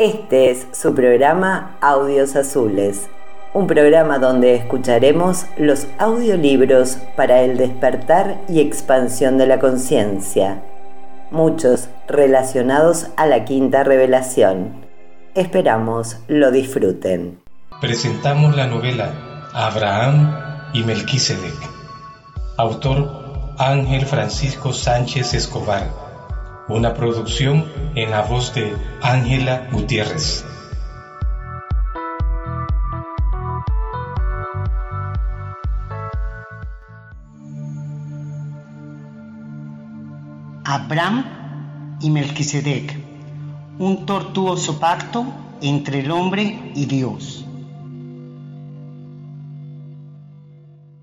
Este es su programa Audios Azules, un programa donde escucharemos los audiolibros para el despertar y expansión de la conciencia, muchos relacionados a la quinta revelación. Esperamos lo disfruten. Presentamos la novela Abraham y Melquisedec. Autor Ángel Francisco Sánchez Escobar. Una producción en la voz de Ángela Gutiérrez. Abraham y Melquisedec, un tortuoso pacto entre el hombre y Dios.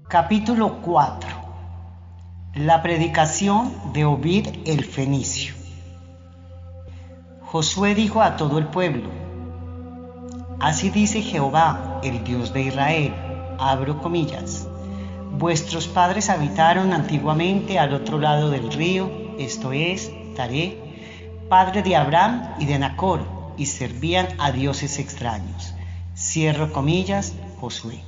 Capítulo 4 La predicación de Ovid el Fenicio Josué dijo a todo el pueblo, Así dice Jehová, el Dios de Israel, abro comillas, vuestros padres habitaron antiguamente al otro lado del río, esto es, Taré, padre de Abraham y de Nacor, y servían a dioses extraños. Cierro comillas, Josué.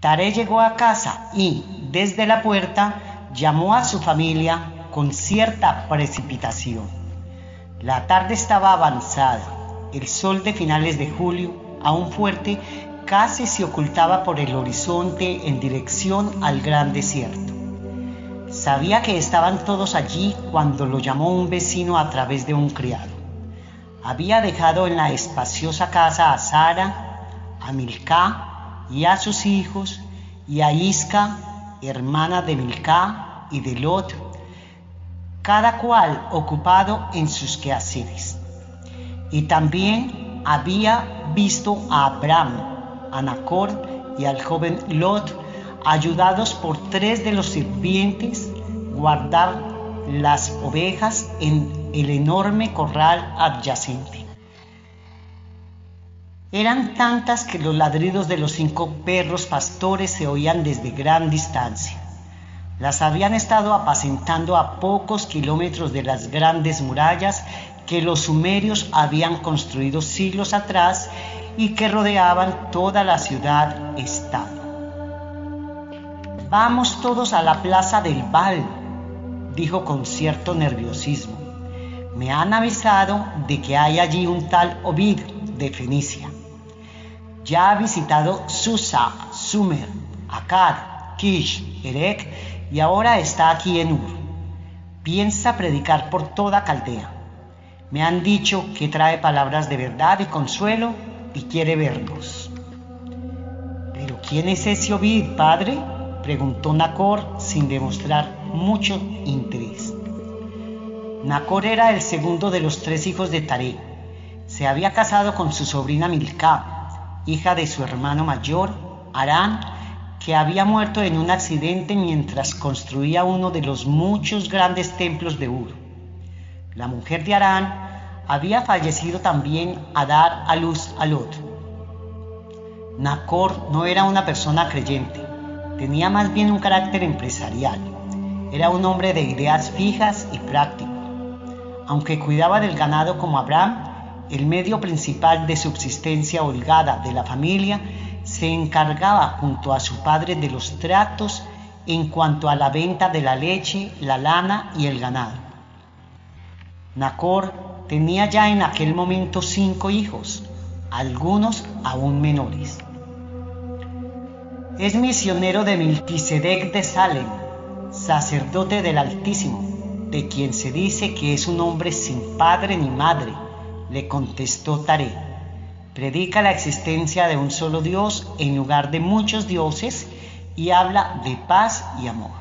Taré llegó a casa y, desde la puerta, llamó a su familia con cierta precipitación. La tarde estaba avanzada, el sol de finales de julio, aún fuerte, casi se ocultaba por el horizonte en dirección al gran desierto. Sabía que estaban todos allí cuando lo llamó un vecino a través de un criado. Había dejado en la espaciosa casa a Sara, a Milcá, y a sus hijos, y a Isca, hermana de Milcá y de Lot, cada cual ocupado en sus quehaceres. Y también había visto a Abraham, a Nacor y al joven Lot, ayudados por tres de los sirvientes, guardar las ovejas en el enorme corral adyacente. Eran tantas que los ladridos de los cinco perros pastores se oían desde gran distancia. Las habían estado apacentando a pocos kilómetros de las grandes murallas que los sumerios habían construido siglos atrás y que rodeaban toda la ciudad-estado. Vamos todos a la plaza del Val, dijo con cierto nerviosismo. Me han avisado de que hay allí un tal Ovid de Fenicia. Ya ha visitado Susa, Sumer, Akkad, Kish, Erek y ahora está aquí en Ur. Piensa predicar por toda Caldea. Me han dicho que trae palabras de verdad y consuelo y quiere vernos. ¿Pero quién es ese Ovid, padre? preguntó Nacor sin demostrar mucho interés. Nacor era el segundo de los tres hijos de Taré. Se había casado con su sobrina Milcá, hija de su hermano mayor, Arán, que había muerto en un accidente mientras construía uno de los muchos grandes templos de Ur. La mujer de Arán había fallecido también a dar a luz a Lot. Nacor no era una persona creyente, tenía más bien un carácter empresarial. Era un hombre de ideas fijas y práctico. Aunque cuidaba del ganado como Abraham, el medio principal de subsistencia holgada de la familia, se encargaba junto a su padre de los tratos en cuanto a la venta de la leche, la lana y el ganado. Nacor tenía ya en aquel momento cinco hijos, algunos aún menores. Es misionero de Melquisedec de Salem, sacerdote del Altísimo, de quien se dice que es un hombre sin padre ni madre, le contestó Taré. Predica la existencia de un solo Dios en lugar de muchos dioses y habla de paz y amor.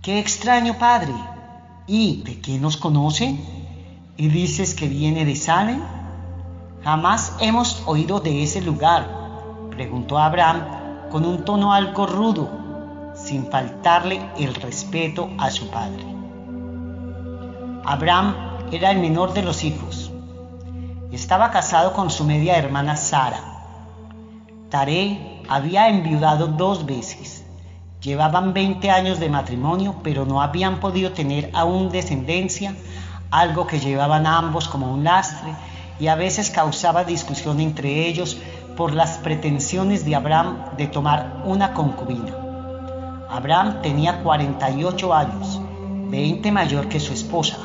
Qué extraño, Padre. ¿Y de quién nos conoce? ¿Y dices que viene de Salem? Jamás hemos oído de ese lugar, preguntó Abraham con un tono algo rudo, sin faltarle el respeto a su padre. Abraham era el menor de los hijos. Estaba casado con su media hermana Sara. Taré había enviudado dos veces. Llevaban 20 años de matrimonio, pero no habían podido tener aún descendencia, algo que llevaban ambos como un lastre y a veces causaba discusión entre ellos por las pretensiones de Abraham de tomar una concubina. Abraham tenía 48 años, 20 mayor que su esposa,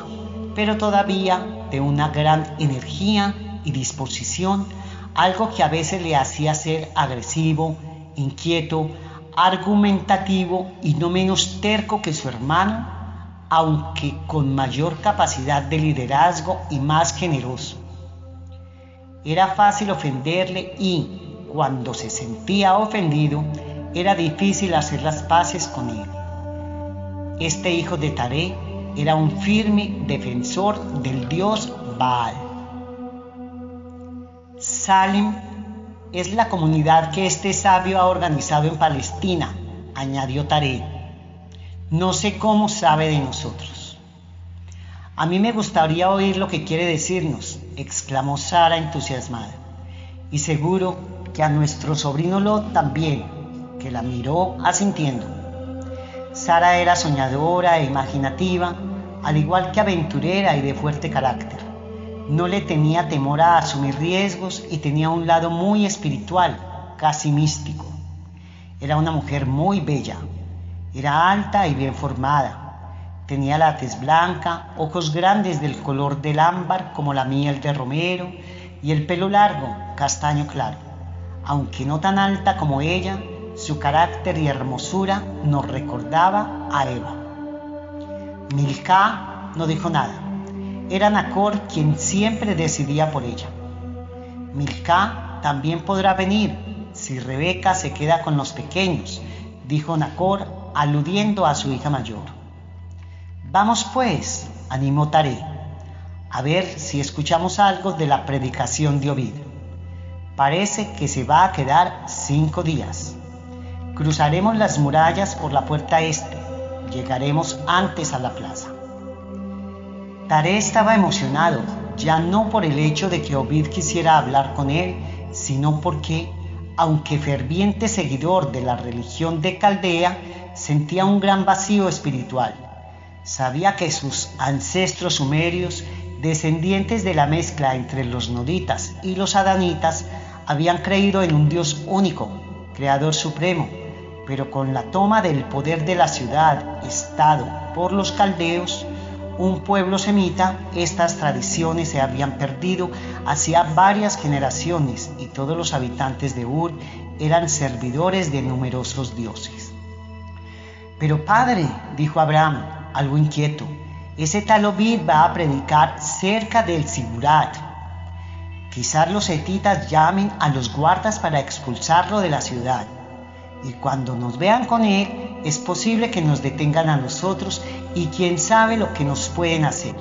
pero todavía de una gran energía y disposición, algo que a veces le hacía ser agresivo, inquieto, argumentativo y no menos terco que su hermano, aunque con mayor capacidad de liderazgo y más generoso. Era fácil ofenderle y, cuando se sentía ofendido, era difícil hacer las paces con él. Este hijo de Taré era un firme defensor del dios Baal. Salim es la comunidad que este sabio ha organizado en Palestina, añadió Taré. No sé cómo sabe de nosotros. A mí me gustaría oír lo que quiere decirnos, exclamó Sara entusiasmada. Y seguro que a nuestro sobrino Lot también, que la miró asintiendo. Sara era soñadora e imaginativa, al igual que aventurera y de fuerte carácter. No le tenía temor a asumir riesgos y tenía un lado muy espiritual, casi místico. Era una mujer muy bella. Era alta y bien formada. Tenía la tez blanca, ojos grandes del color del ámbar como la miel de romero y el pelo largo, castaño claro. Aunque no tan alta como ella, su carácter y hermosura nos recordaba a Eva. Milka no dijo nada era Nacor quien siempre decidía por ella. Milka también podrá venir si Rebeca se queda con los pequeños, dijo Nacor aludiendo a su hija mayor. Vamos pues, animó Taré, a ver si escuchamos algo de la predicación de Ovid. Parece que se va a quedar cinco días. Cruzaremos las murallas por la puerta este, llegaremos antes a la plaza. Taré estaba emocionado, ya no por el hecho de que Ovid quisiera hablar con él, sino porque, aunque ferviente seguidor de la religión de Caldea, sentía un gran vacío espiritual. Sabía que sus ancestros sumerios, descendientes de la mezcla entre los noditas y los adanitas, habían creído en un Dios único, Creador Supremo, pero con la toma del poder de la ciudad, Estado, por los caldeos, un pueblo semita, estas tradiciones se habían perdido hacía varias generaciones y todos los habitantes de Ur eran servidores de numerosos dioses. Pero padre, dijo Abraham, algo inquieto, ese tal Ovid va a predicar cerca del Sigurat. Quizás los hetitas llamen a los guardas para expulsarlo de la ciudad. Y cuando nos vean con él, es posible que nos detengan a nosotros y quién sabe lo que nos pueden hacer.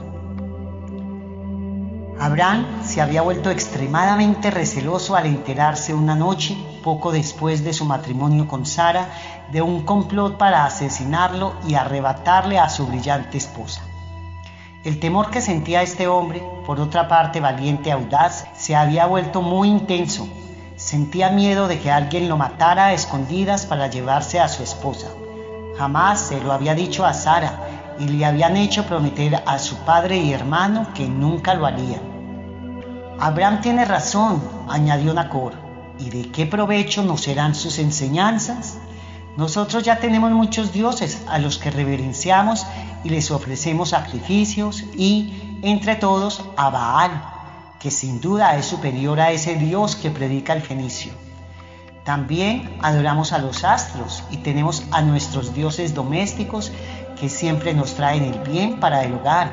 Abraham se había vuelto extremadamente receloso al enterarse una noche, poco después de su matrimonio con Sara, de un complot para asesinarlo y arrebatarle a su brillante esposa. El temor que sentía este hombre, por otra parte valiente y audaz, se había vuelto muy intenso. Sentía miedo de que alguien lo matara a escondidas para llevarse a su esposa. Jamás se lo había dicho a Sara, y le habían hecho prometer a su padre y hermano que nunca lo harían. Abraham tiene razón, añadió Nacor, ¿y de qué provecho nos serán sus enseñanzas? Nosotros ya tenemos muchos dioses a los que reverenciamos y les ofrecemos sacrificios y, entre todos, a Baal, que sin duda es superior a ese dios que predica el fenicio. También adoramos a los astros y tenemos a nuestros dioses domésticos que siempre nos traen el bien para el hogar,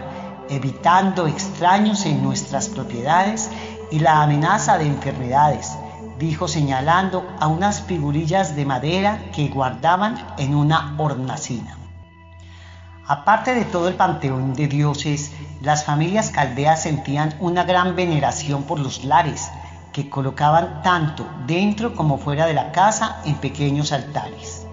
evitando extraños en nuestras propiedades y la amenaza de enfermedades, dijo señalando a unas figurillas de madera que guardaban en una hornacina. Aparte de todo el panteón de dioses, las familias caldeas sentían una gran veneración por los lares, que colocaban tanto dentro como fuera de la casa en pequeños altares.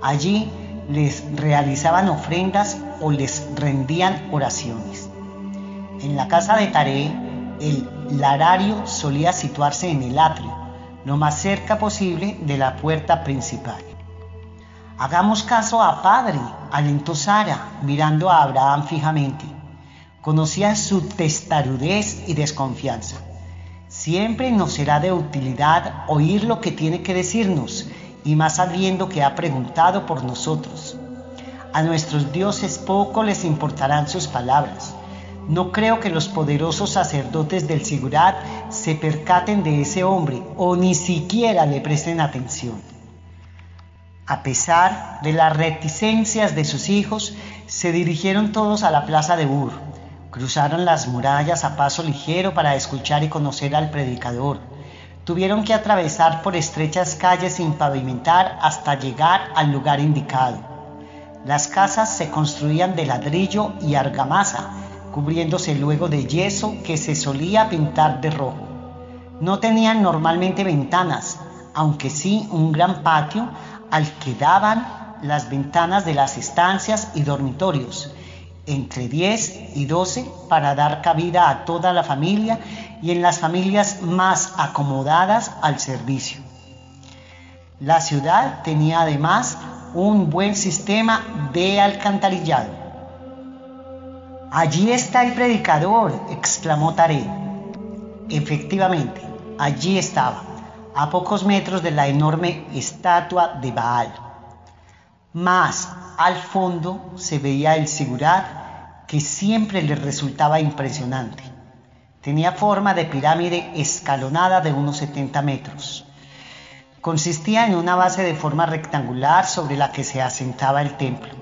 Allí les realizaban ofrendas o les rendían oraciones. En la casa de Taré, el larario solía situarse en el atrio, lo más cerca posible de la puerta principal. Hagamos caso a Padre, alentó Sara, mirando a Abraham fijamente. Conocía su testarudez y desconfianza. Siempre nos será de utilidad oír lo que tiene que decirnos, y más sabiendo que ha preguntado por nosotros. A nuestros dioses poco les importarán sus palabras. No creo que los poderosos sacerdotes del Sigurat se percaten de ese hombre o ni siquiera le presten atención. A pesar de las reticencias de sus hijos, se dirigieron todos a la plaza de Ur. Cruzaron las murallas a paso ligero para escuchar y conocer al predicador. Tuvieron que atravesar por estrechas calles sin pavimentar hasta llegar al lugar indicado. Las casas se construían de ladrillo y argamasa, cubriéndose luego de yeso que se solía pintar de rojo. No tenían normalmente ventanas, aunque sí un gran patio al que daban las ventanas de las estancias y dormitorios, entre 10 y 12 para dar cabida a toda la familia y en las familias más acomodadas al servicio. La ciudad tenía además un buen sistema de alcantarillado. Allí está el predicador, exclamó Taré. Efectivamente, allí estaba a pocos metros de la enorme estatua de Baal. Más al fondo se veía el sigurat que siempre le resultaba impresionante. Tenía forma de pirámide escalonada de unos 70 metros. Consistía en una base de forma rectangular sobre la que se asentaba el templo.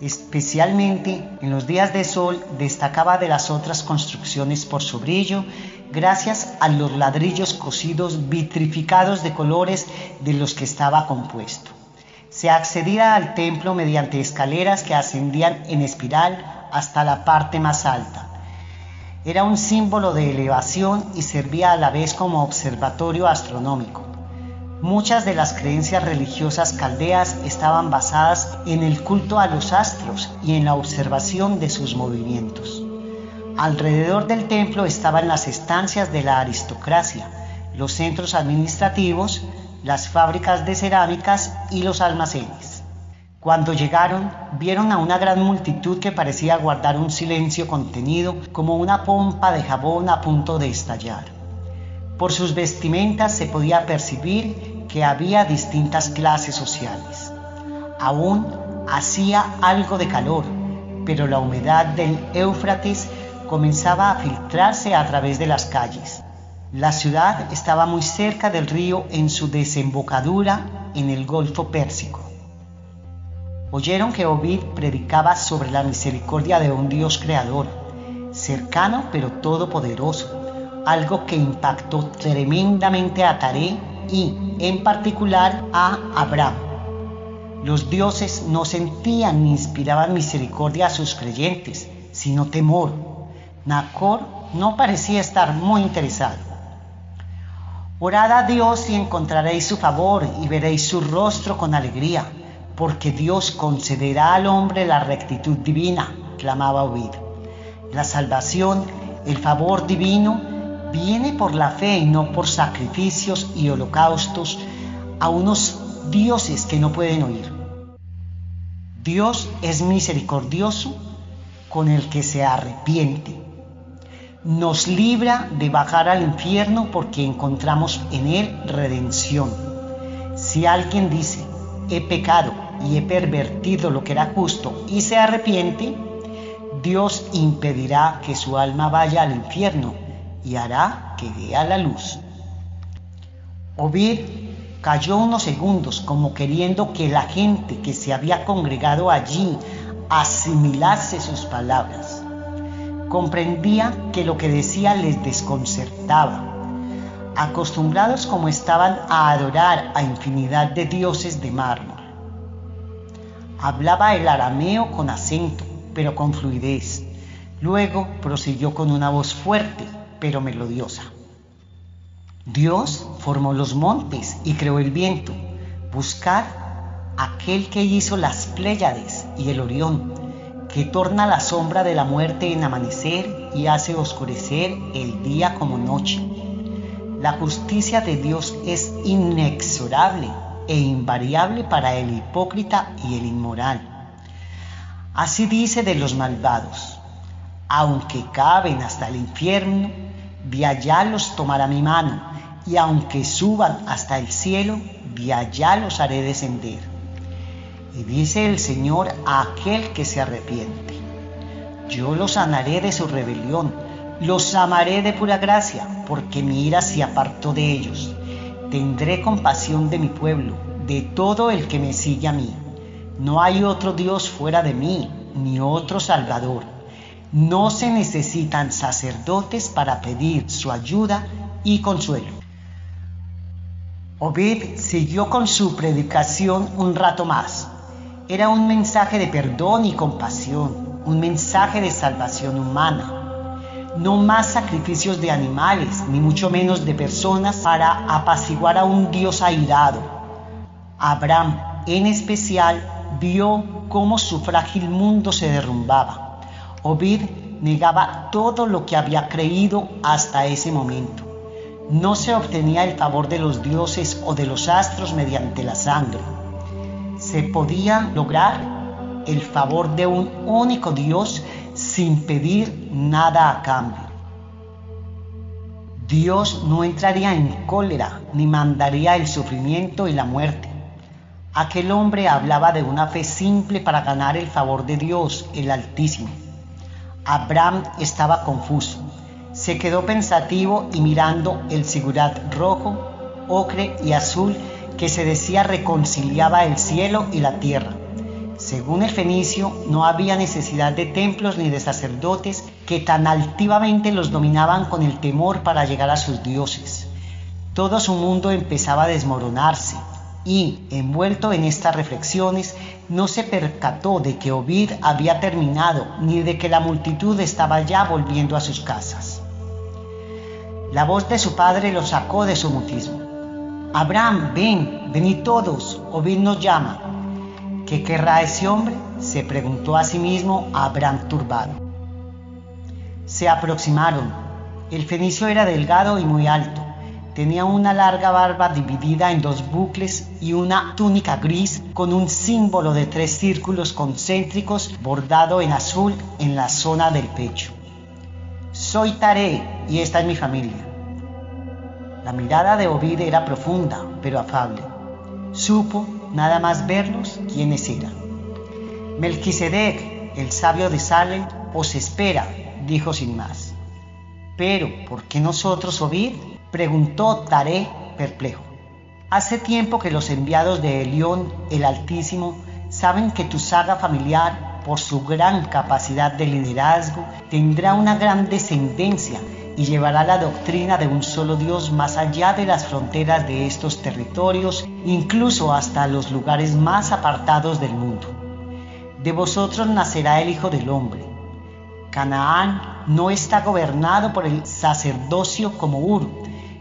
Especialmente en los días de sol destacaba de las otras construcciones por su brillo gracias a los ladrillos cocidos vitrificados de colores de los que estaba compuesto. Se accedía al templo mediante escaleras que ascendían en espiral hasta la parte más alta. Era un símbolo de elevación y servía a la vez como observatorio astronómico. Muchas de las creencias religiosas caldeas estaban basadas en el culto a los astros y en la observación de sus movimientos. Alrededor del templo estaban las estancias de la aristocracia, los centros administrativos, las fábricas de cerámicas y los almacenes. Cuando llegaron, vieron a una gran multitud que parecía guardar un silencio contenido como una pompa de jabón a punto de estallar. Por sus vestimentas se podía percibir que había distintas clases sociales. Aún hacía algo de calor, pero la humedad del Éufrates comenzaba a filtrarse a través de las calles. La ciudad estaba muy cerca del río en su desembocadura en el Golfo Pérsico. Oyeron que Ovid predicaba sobre la misericordia de un Dios creador, cercano pero todopoderoso, algo que impactó tremendamente a Taré y, en particular, a Abraham. Los dioses no sentían ni inspiraban misericordia a sus creyentes, sino temor, Nacor no parecía estar muy interesado. Orad a Dios y encontraréis su favor y veréis su rostro con alegría, porque Dios concederá al hombre la rectitud divina, clamaba Ovid. La salvación, el favor divino, viene por la fe y no por sacrificios y holocaustos a unos dioses que no pueden oír. Dios es misericordioso con el que se arrepiente nos libra de bajar al infierno porque encontramos en Él redención. Si alguien dice, he pecado y he pervertido lo que era justo y se arrepiente, Dios impedirá que su alma vaya al infierno y hará que vea la luz. Ovid cayó unos segundos como queriendo que la gente que se había congregado allí asimilase sus palabras. Comprendía que lo que decía les desconcertaba. Acostumbrados como estaban a adorar a infinidad de dioses de mármol. Hablaba el arameo con acento, pero con fluidez. Luego prosiguió con una voz fuerte, pero melodiosa. Dios formó los montes y creó el viento. Buscad aquel que hizo las Pléyades y el Orión, que torna la sombra de la muerte en amanecer y hace oscurecer el día como noche. La justicia de Dios es inexorable e invariable para el hipócrita y el inmoral. Así dice de los malvados. aunque caben hasta el infierno, de allá los tomará mi mano, y aunque suban hasta el cielo, de allá los haré descender. Y dice el Señor a aquel que se arrepiente, yo los sanaré de su rebelión, los amaré de pura gracia, porque mi ira se apartó de ellos. Tendré compasión de mi pueblo, de todo el que me sigue a mí. No hay otro Dios fuera de mí, ni otro Salvador. No se necesitan sacerdotes para pedir su ayuda y consuelo. Obed siguió con su predicación un rato más. Era un mensaje de perdón y compasión, un mensaje de salvación humana. No más sacrificios de animales, ni mucho menos de personas para apaciguar a un Dios airado. Abraham, en especial, vio cómo su frágil mundo se derrumbaba. Obed negaba todo lo que había creído hasta ese momento no se obtenía el favor de los dioses o de los astros mediante la sangre. Se podía lograr el favor de un único Dios sin pedir nada a cambio. Dios no entraría en cólera ni mandaría el sufrimiento y la muerte. Aquel hombre hablaba de una fe simple para ganar el favor de Dios, el Altísimo. Abraham estaba confuso se quedó pensativo y mirando el sigurat rojo, ocre y azul que se decía reconciliaba el cielo y la tierra. Según el fenicio, no había necesidad de templos ni de sacerdotes que tan altivamente los dominaban con el temor para llegar a sus dioses. Todo su mundo empezaba a desmoronarse y, envuelto en estas reflexiones, no se percató de que Ovid había terminado ni de que la multitud estaba ya volviendo a sus casas. La voz de su padre lo sacó de su mutismo. Abraham, ven, venid todos, Ovid nos llama. ¿Qué querrá ese hombre? se preguntó a sí mismo Abraham turbado. Se aproximaron. El fenicio era delgado y muy alto. Tenía una larga barba dividida en dos bucles y una túnica gris con un símbolo de tres círculos concéntricos bordado en azul en la zona del pecho. Soy Taré y esta es mi familia. La mirada de Ovid era profunda, pero afable. Supo, nada más verlos, quiénes eran. Melquisedec, el sabio de Salem, os espera, dijo sin más. Pero, ¿por qué nosotros, Ovid? preguntó Taré, perplejo. Hace tiempo que los enviados de Elión, el Altísimo, saben que tu saga familiar por su gran capacidad de liderazgo, tendrá una gran descendencia y llevará la doctrina de un solo Dios más allá de las fronteras de estos territorios, incluso hasta los lugares más apartados del mundo. De vosotros nacerá el Hijo del Hombre. Canaán no está gobernado por el sacerdocio como Ur,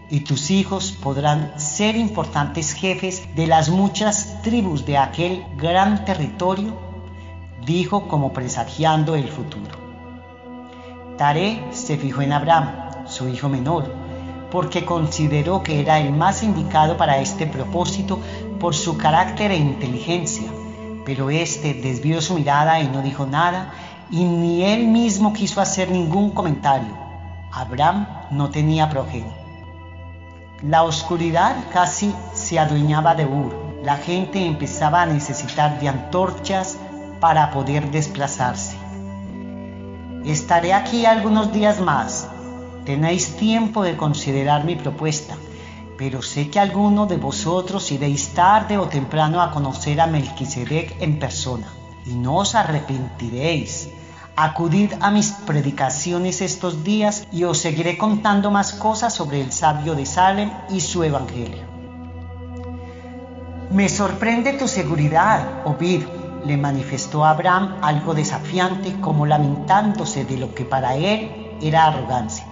y tus hijos podrán ser importantes jefes de las muchas tribus de aquel gran territorio dijo como presagiando el futuro. Taré se fijó en Abraham, su hijo menor, porque consideró que era el más indicado para este propósito por su carácter e inteligencia, pero éste desvió su mirada y no dijo nada, y ni él mismo quiso hacer ningún comentario. Abraham no tenía progenie. La oscuridad casi se adueñaba de Ur. La gente empezaba a necesitar de antorchas, para poder desplazarse. Estaré aquí algunos días más. Tenéis tiempo de considerar mi propuesta, pero sé que alguno de vosotros iréis tarde o temprano a conocer a Melquisedec en persona, y no os arrepentiréis. Acudid a mis predicaciones estos días y os seguiré contando más cosas sobre el sabio de Salem y su evangelio. Me sorprende tu seguridad, Ovid, le manifestó a Abraham algo desafiante como lamentándose de lo que para él era arrogancia.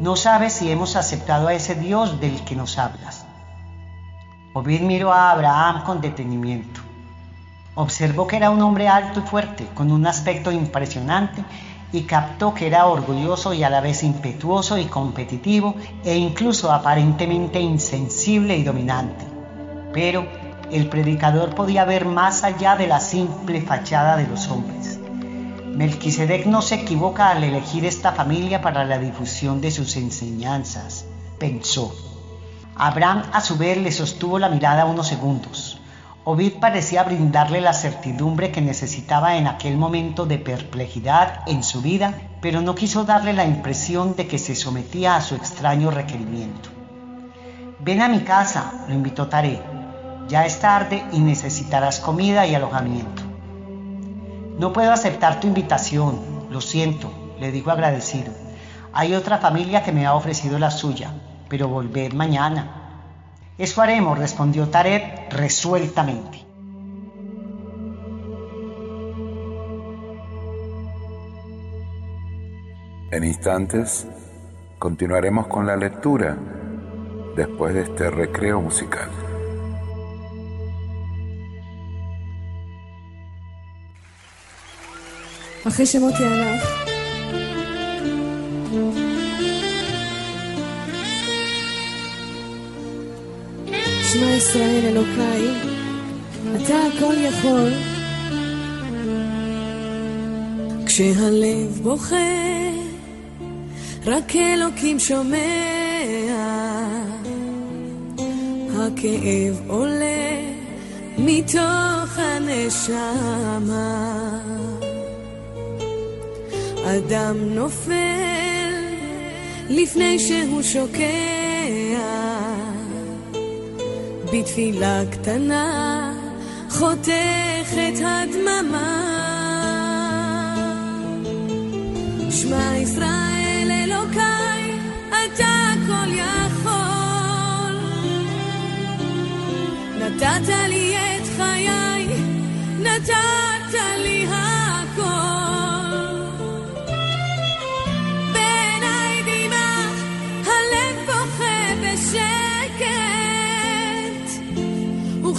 No sabes si hemos aceptado a ese Dios del que nos hablas. Obed miró a Abraham con detenimiento. Observó que era un hombre alto y fuerte, con un aspecto impresionante, y captó que era orgulloso y a la vez impetuoso y competitivo, e incluso aparentemente insensible y dominante. Pero el predicador podía ver más allá de la simple fachada de los hombres. Melquisedec no se equivoca al elegir esta familia para la difusión de sus enseñanzas, pensó. Abraham a su vez le sostuvo la mirada unos segundos. Ovid parecía brindarle la certidumbre que necesitaba en aquel momento de perplejidad en su vida, pero no quiso darle la impresión de que se sometía a su extraño requerimiento. Ven a mi casa, lo invitó Taré. Ya es tarde y necesitarás comida y alojamiento. No puedo aceptar tu invitación, lo siento, le dijo agradecido. Hay otra familia que me ha ofrecido la suya, pero volved mañana. Eso haremos, respondió Taret resueltamente. En instantes continuaremos con la lectura después de este recreo musical. אחרי שמותי הלך. שמע ישראל אלוקיי, אתה הכל יכול. כשהלב בוכה, רק אלוקים שומע. הכאב עולה מתוך הנשמה. אדם נופל לפני שהוא שוקע. בתפילה קטנה חותכת הדממה. שמע ישראל אלוקיי אתה כל יכול. נתת לי את חיי נתת לי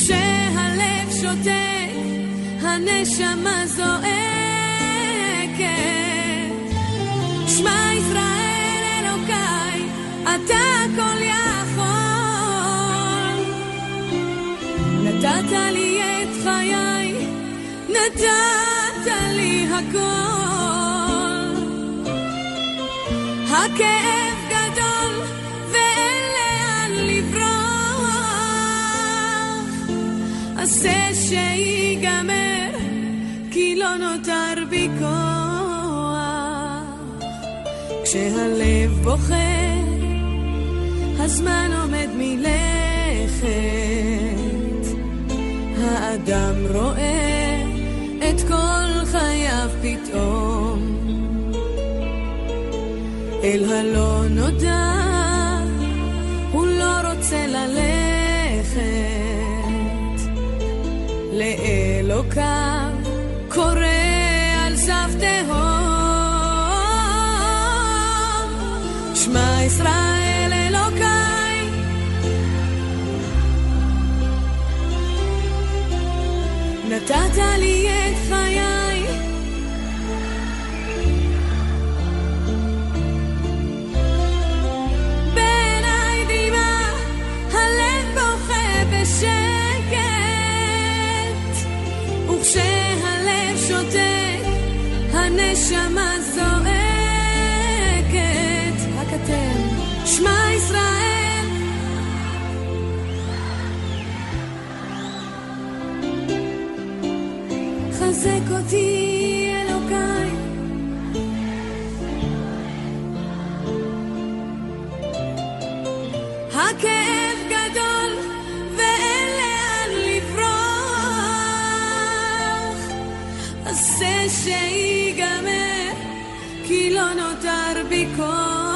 וכשהלב שותק, הנשמה זועקת. שמע ישראל אלוקיי, אתה כל יכול. נתת לי את חיי, נתת לי הכל. הכאב נותר בי כוח. כשהלב בוכה, הזמן עומד מלכת. האדם רואה את כל חייו פתאום. אל הלא נודע, שמע ישראל נתת לי את חיי בעיניי דמעה הלב בוכה בשם כשהלב שותק, הנשמה זועקת. עשה שיגמר, כי לא נותר בי כוח.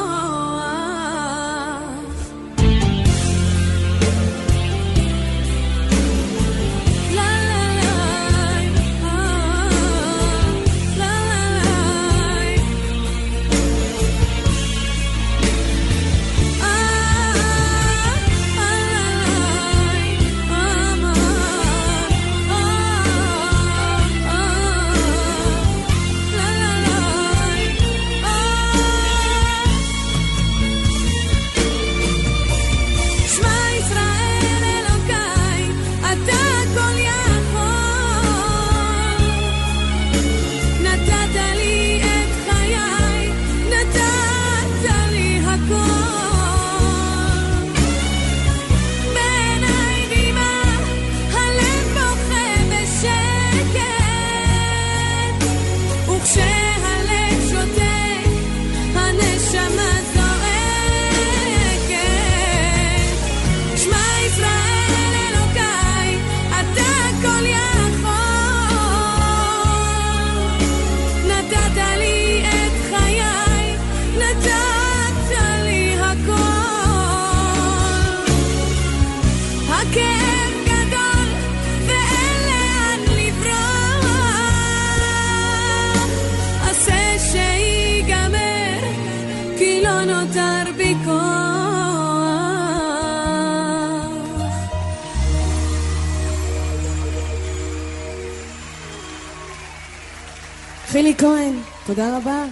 חילי כהן, תודה רבה.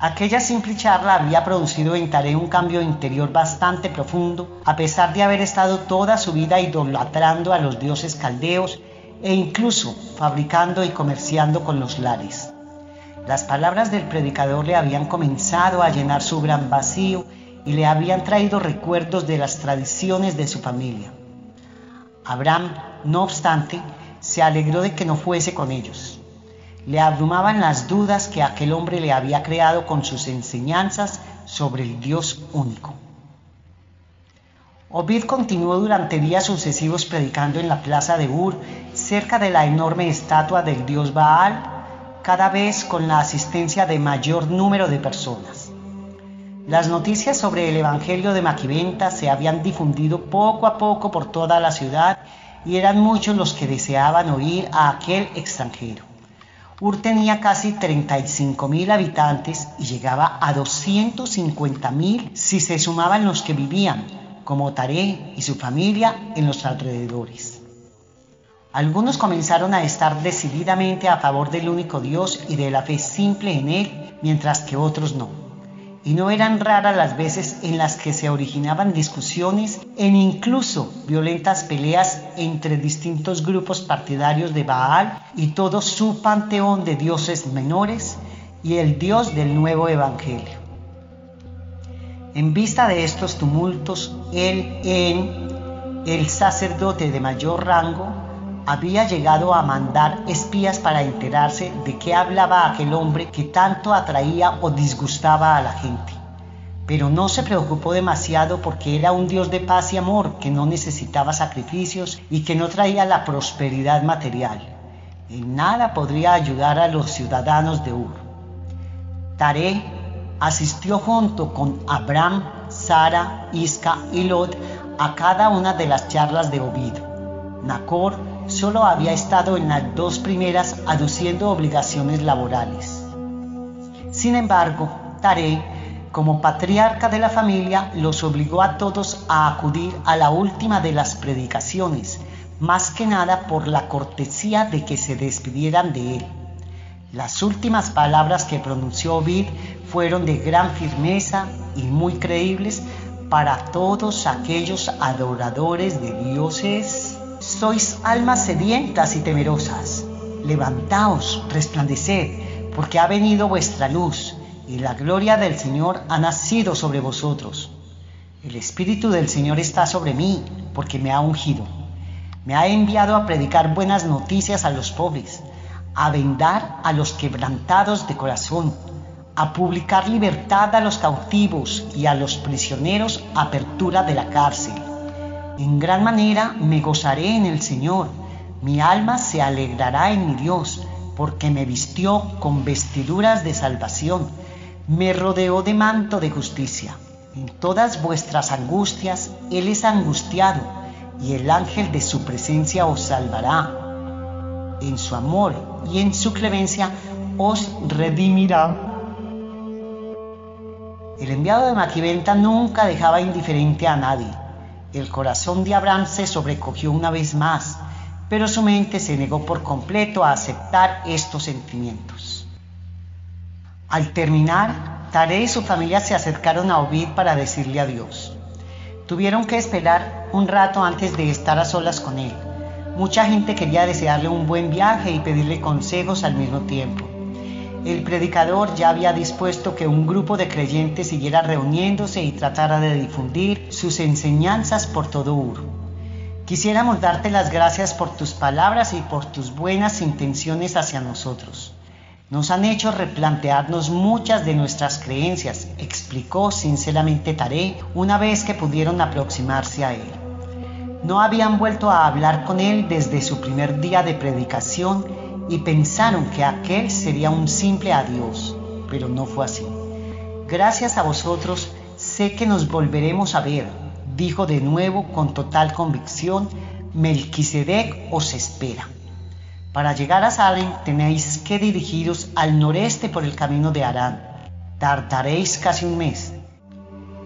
Aquella simple charla había producido en Taré un cambio interior bastante profundo, a pesar de haber estado toda su vida idolatrando a los dioses caldeos e incluso fabricando y comerciando con los lares. Las palabras del predicador le habían comenzado a llenar su gran vacío y le habían traído recuerdos de las tradiciones de su familia. Abraham, no obstante, se alegró de que no fuese con ellos. Le abrumaban las dudas que aquel hombre le había creado con sus enseñanzas sobre el Dios único. Ovid continuó durante días sucesivos predicando en la plaza de Ur, cerca de la enorme estatua del dios Baal, cada vez con la asistencia de mayor número de personas. Las noticias sobre el Evangelio de Maquiventa se habían difundido poco a poco por toda la ciudad y eran muchos los que deseaban oír a aquel extranjero. Ur tenía casi 35 mil habitantes y llegaba a 250 mil si se sumaban los que vivían, como Taré y su familia, en los alrededores. Algunos comenzaron a estar decididamente a favor del único Dios y de la fe simple en Él, mientras que otros no. Y no eran raras las veces en las que se originaban discusiones en incluso violentas peleas entre distintos grupos partidarios de Baal y todo su panteón de dioses menores y el Dios del nuevo Evangelio. En vista de estos tumultos, él en el sacerdote de mayor rango había llegado a mandar espías para enterarse de qué hablaba aquel hombre que tanto atraía o disgustaba a la gente. Pero no se preocupó demasiado porque era un Dios de paz y amor que no necesitaba sacrificios y que no traía la prosperidad material. En nada podría ayudar a los ciudadanos de Ur. Taré asistió junto con Abraham, Sara, Isca y Lot a cada una de las charlas de Ovid. Nacor solo había estado en las dos primeras aduciendo obligaciones laborales. Sin embargo, Taré, como patriarca de la familia, los obligó a todos a acudir a la última de las predicaciones, más que nada por la cortesía de que se despidieran de él. Las últimas palabras que pronunció Ovid fueron de gran firmeza y muy creíbles para todos aquellos adoradores de dioses. Sois almas sedientas y temerosas. Levantaos, resplandeced, porque ha venido vuestra luz, y la gloria del Señor ha nacido sobre vosotros. El Espíritu del Señor está sobre mí, porque me ha ungido. Me ha enviado a predicar buenas noticias a los pobres, a vendar a los quebrantados de corazón, a publicar libertad a los cautivos y a los prisioneros apertura de la cárcel. En gran manera me gozaré en el Señor, mi alma se alegrará en mi Dios, porque me vistió con vestiduras de salvación, me rodeó de manto de justicia. En todas vuestras angustias Él es angustiado, y el ángel de su presencia os salvará. En su amor y en su clemencia os redimirá. El enviado de Maquiventa nunca dejaba indiferente a nadie. El corazón de Abraham se sobrecogió una vez más, pero su mente se negó por completo a aceptar estos sentimientos. Al terminar, Tare y su familia se acercaron a Ovid para decirle adiós. Tuvieron que esperar un rato antes de estar a solas con él. Mucha gente quería desearle un buen viaje y pedirle consejos al mismo tiempo. El predicador ya había dispuesto que un grupo de creyentes siguiera reuniéndose y tratara de difundir sus enseñanzas por todo Ur. Quisiéramos darte las gracias por tus palabras y por tus buenas intenciones hacia nosotros. Nos han hecho replantearnos muchas de nuestras creencias, explicó sinceramente Taré una vez que pudieron aproximarse a él. No habían vuelto a hablar con él desde su primer día de predicación y pensaron que aquel sería un simple adiós, pero no fue así. Gracias a vosotros sé que nos volveremos a ver, dijo de nuevo con total convicción, Melquisedec os espera. Para llegar a Salem tenéis que dirigiros al noreste por el camino de Arán. Tardaréis casi un mes.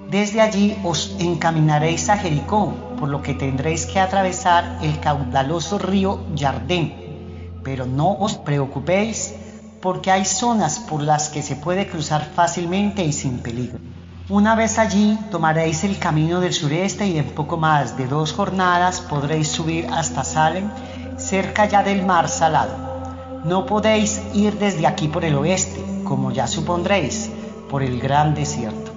Desde allí os encaminaréis a Jericó, por lo que tendréis que atravesar el caudaloso río Jardén. Pero no os preocupéis, porque hay zonas por las que se puede cruzar fácilmente y sin peligro. Una vez allí tomaréis el camino del sureste y en poco más de dos jornadas podréis subir hasta Salem, cerca ya del mar salado. No podéis ir desde aquí por el oeste, como ya supondréis, por el gran desierto.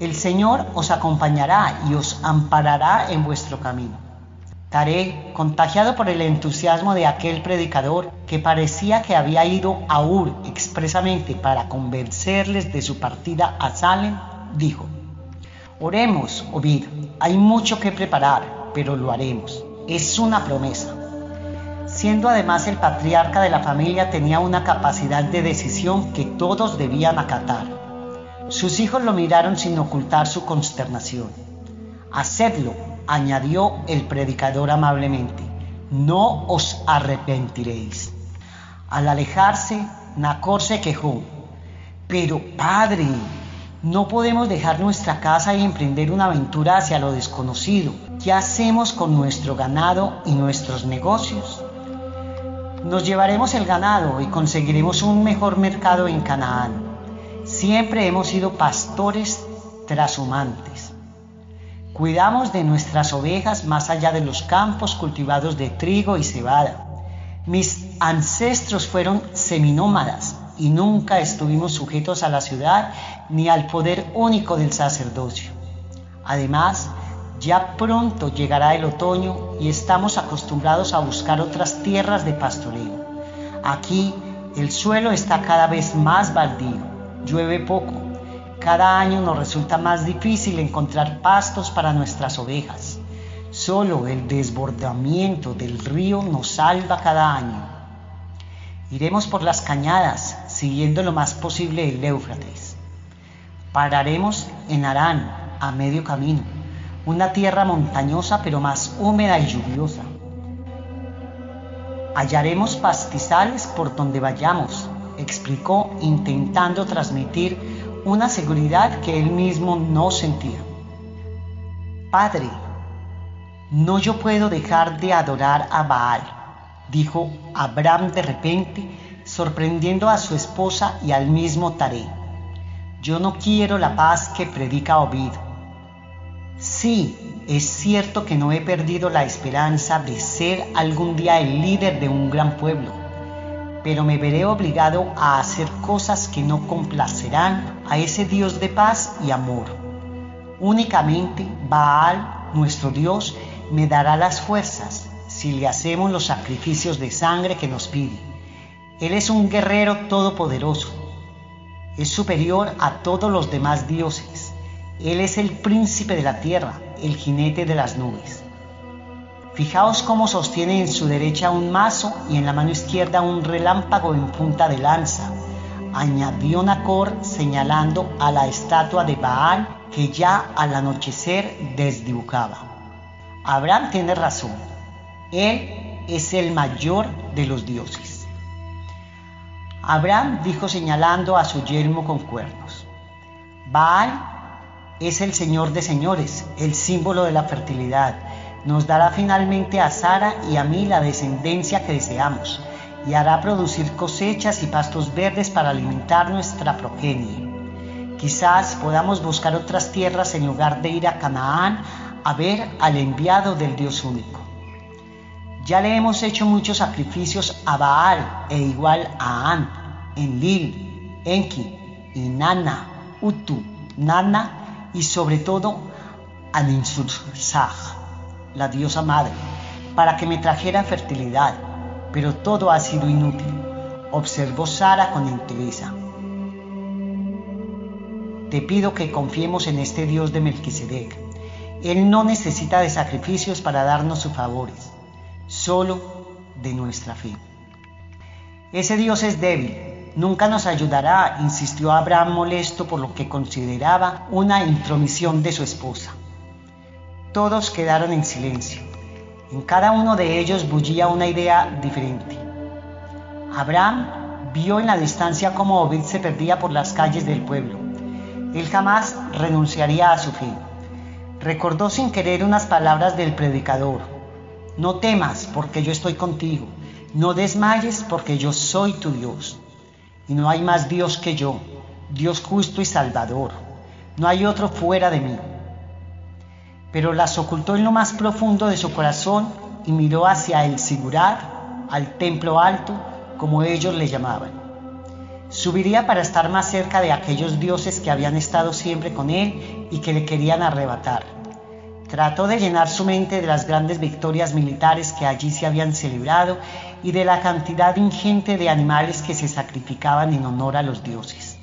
El Señor os acompañará y os amparará en vuestro camino. Taré, contagiado por el entusiasmo de aquel predicador que parecía que había ido a Ur expresamente para convencerles de su partida a Salem, dijo, Oremos, Ovid, hay mucho que preparar, pero lo haremos. Es una promesa. Siendo además el patriarca de la familia tenía una capacidad de decisión que todos debían acatar. Sus hijos lo miraron sin ocultar su consternación. Hacedlo, añadió el predicador amablemente, no os arrepentiréis. Al alejarse, Nacor se quejó, pero padre, no podemos dejar nuestra casa y emprender una aventura hacia lo desconocido. ¿Qué hacemos con nuestro ganado y nuestros negocios? Nos llevaremos el ganado y conseguiremos un mejor mercado en Canaán. Siempre hemos sido pastores trashumantes. Cuidamos de nuestras ovejas más allá de los campos cultivados de trigo y cebada. Mis ancestros fueron seminómadas y nunca estuvimos sujetos a la ciudad ni al poder único del sacerdocio. Además, ya pronto llegará el otoño y estamos acostumbrados a buscar otras tierras de pastoreo. Aquí el suelo está cada vez más baldío, llueve poco cada año nos resulta más difícil encontrar pastos para nuestras ovejas. Solo el desbordamiento del río nos salva cada año. Iremos por las cañadas, siguiendo lo más posible el Éufrates. Pararemos en Arán, a medio camino, una tierra montañosa pero más húmeda y lluviosa. Hallaremos pastizales por donde vayamos, explicó intentando transmitir una seguridad que él mismo no sentía. Padre, no yo puedo dejar de adorar a Baal, dijo Abraham de repente, sorprendiendo a su esposa y al mismo Taré. Yo no quiero la paz que predica Ovid. Sí, es cierto que no he perdido la esperanza de ser algún día el líder de un gran pueblo pero me veré obligado a hacer cosas que no complacerán a ese Dios de paz y amor. Únicamente Baal, nuestro Dios, me dará las fuerzas si le hacemos los sacrificios de sangre que nos pide. Él es un guerrero todopoderoso. Es superior a todos los demás dioses. Él es el príncipe de la tierra, el jinete de las nubes. Fijaos cómo sostiene en su derecha un mazo y en la mano izquierda un relámpago en punta de lanza. Añadió Nacor señalando a la estatua de Baal que ya al anochecer desdibujaba. Abraham tiene razón. Él es el mayor de los dioses. Abraham dijo señalando a su yelmo con cuernos. Baal es el Señor de señores, el símbolo de la fertilidad nos dará finalmente a Sara y a mí la descendencia que deseamos y hará producir cosechas y pastos verdes para alimentar nuestra progenie. Quizás podamos buscar otras tierras en lugar de ir a Canaán a ver al enviado del Dios único. Ya le hemos hecho muchos sacrificios a Baal e igual a An, Enlil, Enki, Inanna, Utu, Nana y sobre todo a Ninsursaj la diosa madre, para que me trajera fertilidad, pero todo ha sido inútil, observó Sara con entereza. Te pido que confiemos en este Dios de Melquisedec. Él no necesita de sacrificios para darnos sus favores, solo de nuestra fe. Ese Dios es débil, nunca nos ayudará, insistió Abraham molesto por lo que consideraba una intromisión de su esposa. Todos quedaron en silencio. En cada uno de ellos bullía una idea diferente. Abraham vio en la distancia cómo Ovid se perdía por las calles del pueblo. Él jamás renunciaría a su fe. Recordó sin querer unas palabras del predicador. No temas porque yo estoy contigo. No desmayes porque yo soy tu Dios. Y no hay más Dios que yo, Dios justo y salvador. No hay otro fuera de mí. Pero las ocultó en lo más profundo de su corazón y miró hacia el Sigurar, al templo alto, como ellos le llamaban. Subiría para estar más cerca de aquellos dioses que habían estado siempre con él y que le querían arrebatar. Trató de llenar su mente de las grandes victorias militares que allí se habían celebrado y de la cantidad ingente de animales que se sacrificaban en honor a los dioses.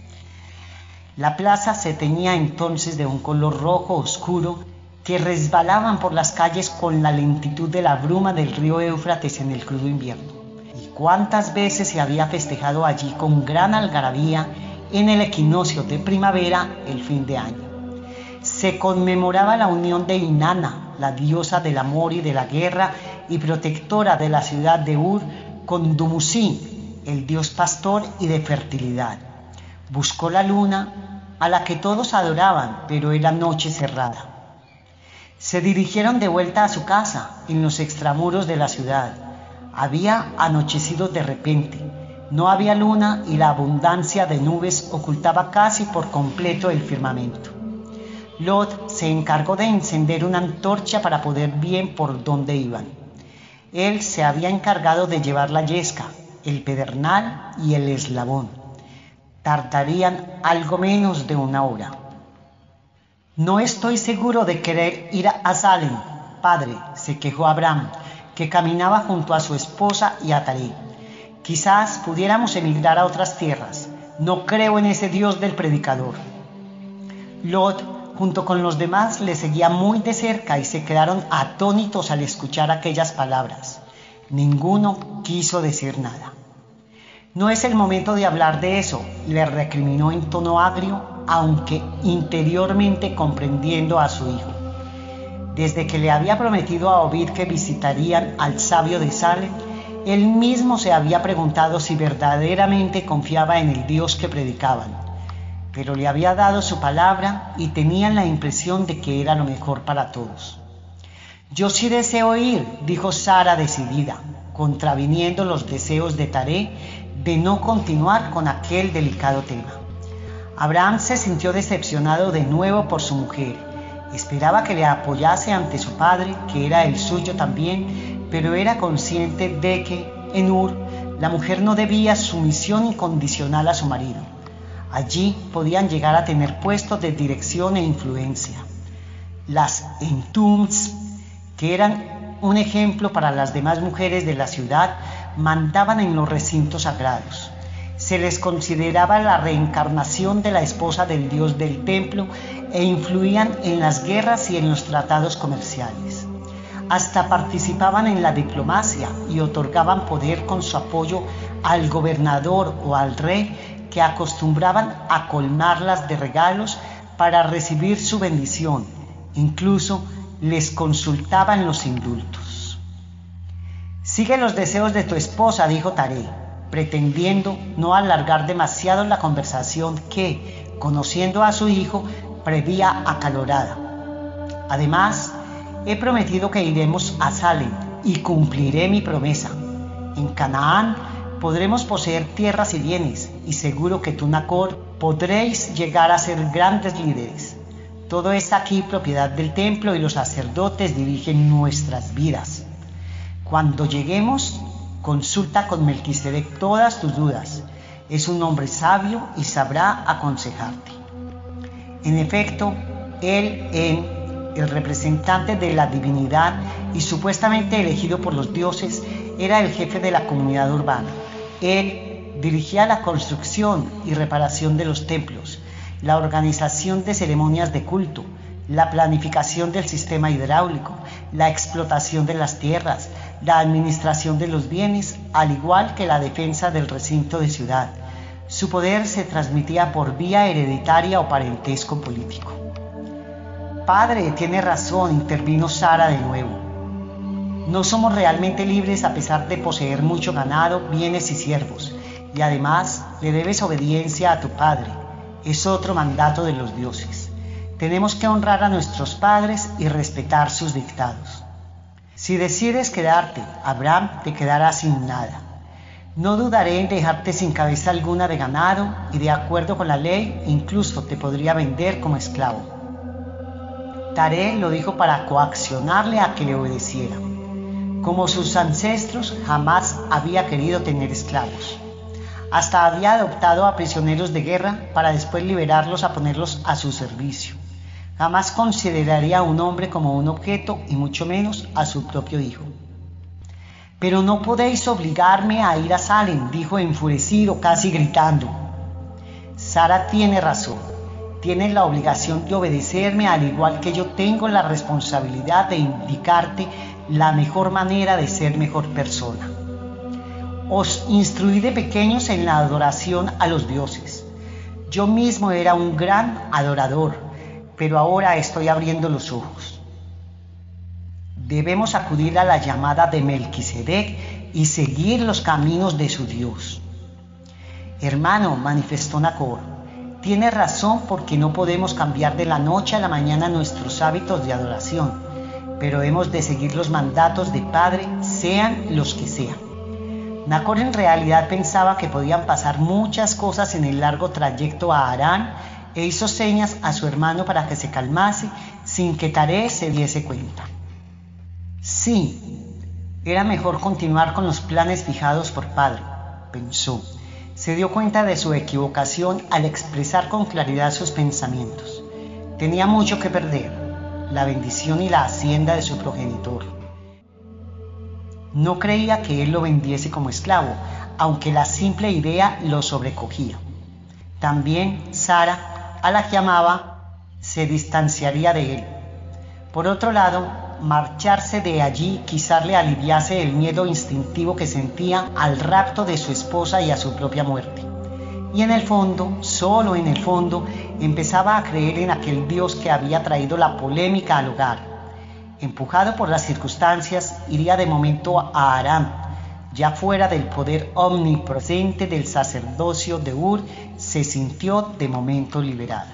La plaza se teñía entonces de un color rojo oscuro que resbalaban por las calles con la lentitud de la bruma del río Éufrates en el crudo invierno. Y cuántas veces se había festejado allí con gran algarabía en el equinoccio de primavera el fin de año. Se conmemoraba la unión de Inanna, la diosa del amor y de la guerra y protectora de la ciudad de Ur, con Dumuzi, el dios pastor y de fertilidad. Buscó la luna, a la que todos adoraban, pero era noche cerrada. Se dirigieron de vuelta a su casa, en los extramuros de la ciudad. Había anochecido de repente. No había luna y la abundancia de nubes ocultaba casi por completo el firmamento. Lot se encargó de encender una antorcha para poder bien por dónde iban. Él se había encargado de llevar la yesca, el pedernal y el eslabón. Tardarían algo menos de una hora. No estoy seguro de querer ir a Salem, padre, se quejó Abraham, que caminaba junto a su esposa y a Taré. Quizás pudiéramos emigrar a otras tierras. No creo en ese Dios del predicador. Lot, junto con los demás, le seguía muy de cerca y se quedaron atónitos al escuchar aquellas palabras. Ninguno quiso decir nada. No es el momento de hablar de eso, le recriminó en tono agrio aunque interiormente comprendiendo a su hijo. Desde que le había prometido a Ovid que visitarían al sabio de Salem, él mismo se había preguntado si verdaderamente confiaba en el Dios que predicaban, pero le había dado su palabra y tenían la impresión de que era lo mejor para todos. Yo sí deseo ir, dijo Sara decidida, contraviniendo los deseos de Taré de no continuar con aquel delicado tema. Abraham se sintió decepcionado de nuevo por su mujer. Esperaba que le apoyase ante su padre, que era el suyo también, pero era consciente de que en Ur la mujer no debía sumisión incondicional a su marido. Allí podían llegar a tener puestos de dirección e influencia. Las Entums, que eran un ejemplo para las demás mujeres de la ciudad, mandaban en los recintos sagrados se les consideraba la reencarnación de la esposa del dios del templo e influían en las guerras y en los tratados comerciales. Hasta participaban en la diplomacia y otorgaban poder con su apoyo al gobernador o al rey que acostumbraban a colmarlas de regalos para recibir su bendición. Incluso les consultaban los indultos. Sigue los deseos de tu esposa, dijo Taré pretendiendo no alargar demasiado la conversación que, conociendo a su hijo, prevía acalorada. Además, he prometido que iremos a Salem y cumpliré mi promesa. En Canaán podremos poseer tierras y bienes, y seguro que tú, Nacor, podréis llegar a ser grandes líderes. Todo es aquí propiedad del templo y los sacerdotes dirigen nuestras vidas. Cuando lleguemos, Consulta con Melquisedec todas tus dudas. Es un hombre sabio y sabrá aconsejarte. En efecto, él en el representante de la divinidad y supuestamente elegido por los dioses, era el jefe de la comunidad urbana. Él dirigía la construcción y reparación de los templos, la organización de ceremonias de culto, la planificación del sistema hidráulico, la explotación de las tierras, la administración de los bienes, al igual que la defensa del recinto de ciudad. Su poder se transmitía por vía hereditaria o parentesco político. Padre, tiene razón, intervino Sara de nuevo. No somos realmente libres a pesar de poseer mucho ganado, bienes y siervos. Y además le debes obediencia a tu padre. Es otro mandato de los dioses. Tenemos que honrar a nuestros padres y respetar sus dictados. Si decides quedarte, Abraham te quedará sin nada. No dudaré en dejarte sin cabeza alguna de ganado y de acuerdo con la ley incluso te podría vender como esclavo. Taré lo dijo para coaccionarle a que le obedeciera. Como sus ancestros jamás había querido tener esclavos. Hasta había adoptado a prisioneros de guerra para después liberarlos a ponerlos a su servicio. Jamás consideraría a un hombre como un objeto y mucho menos a su propio hijo. Pero no podéis obligarme a ir a Salem, dijo enfurecido, casi gritando. Sara tiene razón. Tienes la obligación de obedecerme al igual que yo tengo la responsabilidad de indicarte la mejor manera de ser mejor persona. Os instruí de pequeños en la adoración a los dioses. Yo mismo era un gran adorador pero ahora estoy abriendo los ojos. Debemos acudir a la llamada de Melquisedec y seguir los caminos de su Dios. Hermano, manifestó Nacor, tiene razón porque no podemos cambiar de la noche a la mañana nuestros hábitos de adoración, pero hemos de seguir los mandatos de Padre, sean los que sean. Nacor en realidad pensaba que podían pasar muchas cosas en el largo trayecto a Arán e hizo señas a su hermano para que se calmase sin que Taré se diese cuenta. Sí, era mejor continuar con los planes fijados por padre, pensó. Se dio cuenta de su equivocación al expresar con claridad sus pensamientos. Tenía mucho que perder, la bendición y la hacienda de su progenitor. No creía que él lo vendiese como esclavo, aunque la simple idea lo sobrecogía. También Sara a la que amaba se distanciaría de él. Por otro lado, marcharse de allí quizás le aliviase el miedo instintivo que sentía al rapto de su esposa y a su propia muerte. Y en el fondo, solo en el fondo, empezaba a creer en aquel Dios que había traído la polémica al hogar. Empujado por las circunstancias, iría de momento a Aram, ya fuera del poder omnipresente del sacerdocio de Ur, se sintió de momento liberado.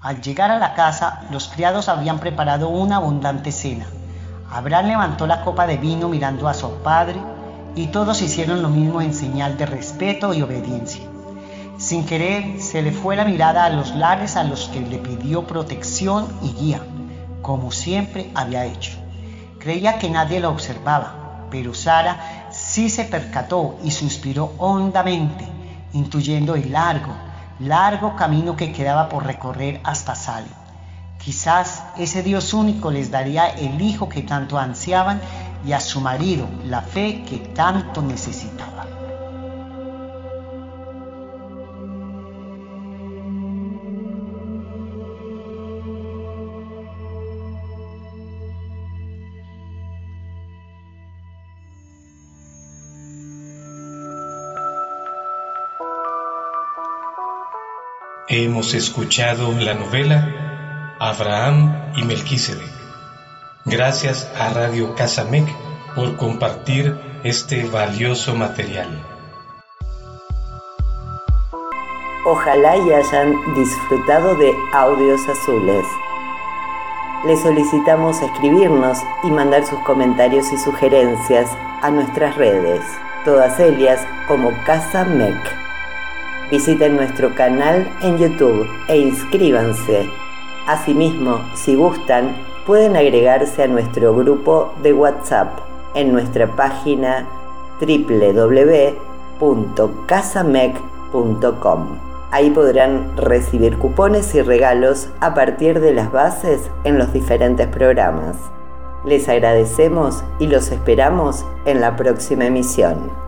Al llegar a la casa, los criados habían preparado una abundante cena. Abraham levantó la copa de vino mirando a su padre y todos hicieron lo mismo en señal de respeto y obediencia. Sin querer, se le fue la mirada a los lares a los que le pidió protección y guía, como siempre había hecho. Creía que nadie lo observaba, pero Sara sí se percató y suspiró hondamente, intuyendo el largo, largo camino que quedaba por recorrer hasta Salem. Quizás ese Dios único les daría el hijo que tanto ansiaban y a su marido la fe que tanto necesitaba. Hemos escuchado la novela Abraham y Melquisedec. Gracias a Radio Casamec por compartir este valioso material. Ojalá y hayan disfrutado de audios azules. Les solicitamos escribirnos y mandar sus comentarios y sugerencias a nuestras redes, todas ellas como Casa Mec. Visiten nuestro canal en YouTube e inscríbanse. Asimismo, si gustan, pueden agregarse a nuestro grupo de WhatsApp en nuestra página www.casamec.com. Ahí podrán recibir cupones y regalos a partir de las bases en los diferentes programas. Les agradecemos y los esperamos en la próxima emisión.